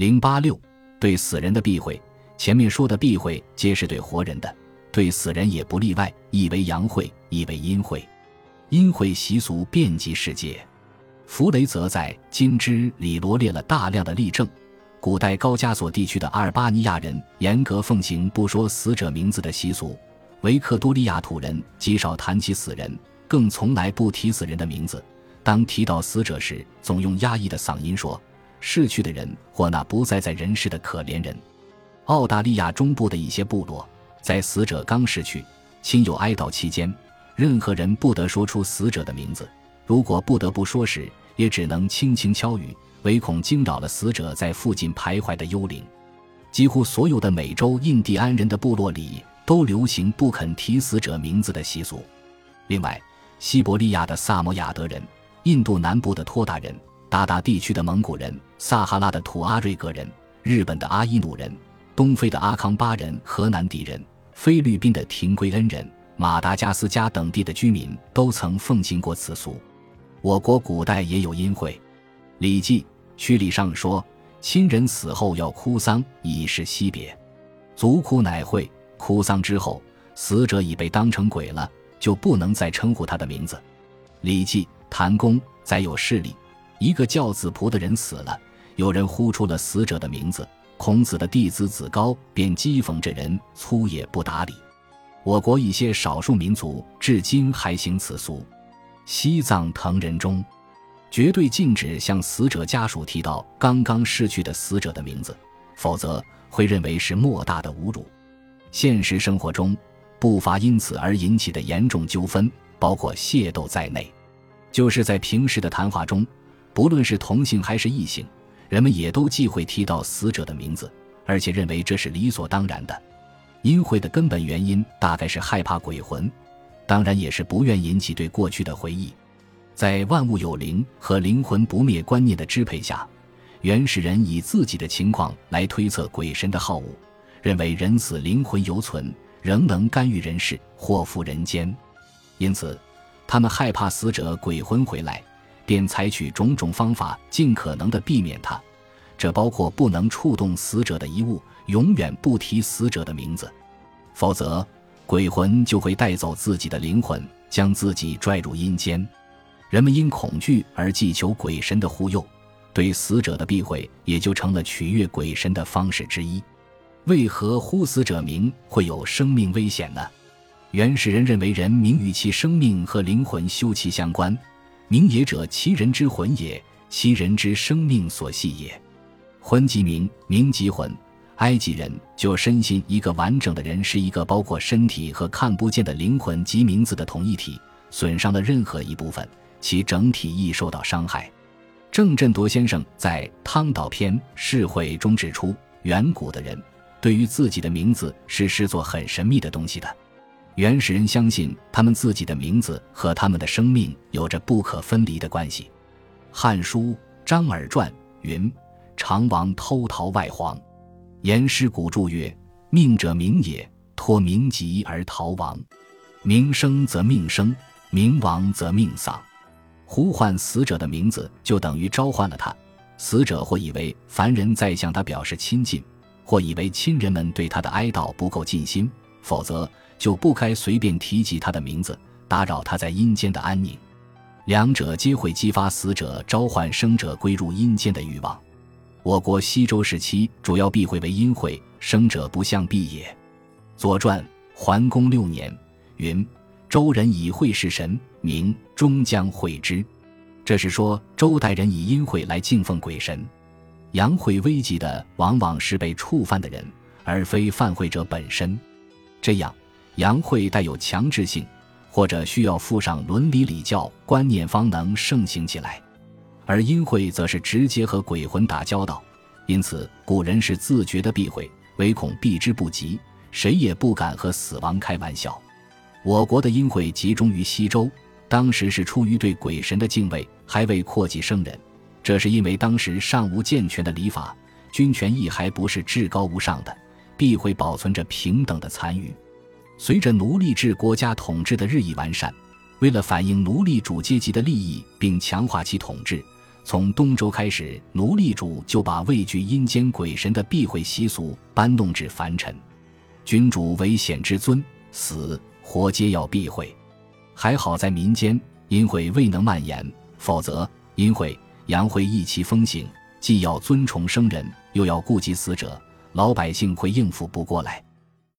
零八六对死人的避讳，前面说的避讳皆是对活人的，对死人也不例外，亦为阳讳，意为阴讳。阴讳习俗遍及世界。弗雷泽在《金枝》里罗列了大量的例证。古代高加索地区的阿尔巴尼亚人严格奉行不说死者名字的习俗，维克多利亚土人极少谈起死人，更从来不提死人的名字。当提到死者时，总用压抑的嗓音说。逝去的人或那不再在人世的可怜人。澳大利亚中部的一些部落，在死者刚逝去、亲友哀悼期间，任何人不得说出死者的名字。如果不得不说时，也只能轻轻敲语，唯恐惊扰了死者在附近徘徊的幽灵。几乎所有的美洲印第安人的部落里都流行不肯提死者名字的习俗。另外，西伯利亚的萨摩亚德人、印度南部的托达人。达达地区的蒙古人、撒哈拉的土阿瑞格人、日本的阿伊努人、东非的阿康巴人、河南底人、菲律宾的廷圭恩人、马达加斯加等地的居民都曾奉行过此俗。我国古代也有阴会，《礼记·曲礼》上说：“亲人死后要哭丧，以示惜别。”族哭乃会。哭丧之后，死者已被当成鬼了，就不能再称呼他的名字。《礼记·谭公》载有事例。一个叫子仆的人死了，有人呼出了死者的名字，孔子的弟子子高便讥讽这人粗野不达理。我国一些少数民族至今还行此俗。西藏藤人中，绝对禁止向死者家属提到刚刚逝去的死者的名字，否则会认为是莫大的侮辱。现实生活中，不乏因此而引起的严重纠纷，包括械斗在内。就是在平时的谈话中。不论是同性还是异性，人们也都忌讳提到死者的名字，而且认为这是理所当然的。阴讳的根本原因大概是害怕鬼魂，当然也是不愿引起对过去的回忆。在万物有灵和灵魂不灭观念的支配下，原始人以自己的情况来推测鬼神的好恶，认为人死灵魂犹存，仍能干预人事，祸福人间。因此，他们害怕死者鬼魂回来。便采取种种方法，尽可能的避免它，这包括不能触动死者的遗物，永远不提死者的名字，否则鬼魂就会带走自己的灵魂，将自己拽入阴间。人们因恐惧而祈求鬼神的护佑，对死者的避讳也就成了取悦鬼神的方式之一。为何呼死者名会有生命危险呢？原始人认为人名与其生命和灵魂休戚相关。名也者，其人之魂也，其人之生命所系也。魂即名，名即魂。埃及人就深信，一个完整的人是一个包括身体和看不见的灵魂及名字的同一体，损伤了任何一部分，其整体亦受到伤害。郑振铎先生在《汤岛篇释会》中指出，远古的人对于自己的名字是视作很神秘的东西的。原始人相信，他们自己的名字和他们的生命有着不可分离的关系。《汉书·张耳传》云：“常王偷逃外黄，言师古注曰：‘命者名也，托名疾而逃亡。名生则命生，名亡则命丧。’呼唤死者的名字，就等于召唤了他。死者或以为凡人在向他表示亲近，或以为亲人们对他的哀悼不够尽心，否则。”就不该随便提及他的名字，打扰他在阴间的安宁。两者皆会激发死者召唤生者归入阴间的欲望。我国西周时期主要避讳为阴讳，生者不向避也。《左传》桓公六年云：“周人以会事神，名终将会之。”这是说周代人以阴讳来敬奉鬼神。阳讳危及的往往是被触犯的人，而非犯讳者本身。这样。阳会带有强制性，或者需要附上伦理礼教观念方能盛行起来，而阴会则是直接和鬼魂打交道，因此古人是自觉的避讳，唯恐避之不及，谁也不敢和死亡开玩笑。我国的阴会集中于西周，当时是出于对鬼神的敬畏，还未扩及生人，这是因为当时尚无健全的礼法，君权亦还不是至高无上的，必会保存着平等的残余。随着奴隶制国家统治的日益完善，为了反映奴隶主阶级的利益并强化其统治，从东周开始，奴隶主就把畏惧阴间鬼神的避讳习俗搬弄至凡尘。君主为显之尊，死活皆要避讳。还好在民间阴讳未能蔓延，否则阴讳阳晦意气风行，既要尊崇生人，又要顾及死者，老百姓会应付不过来。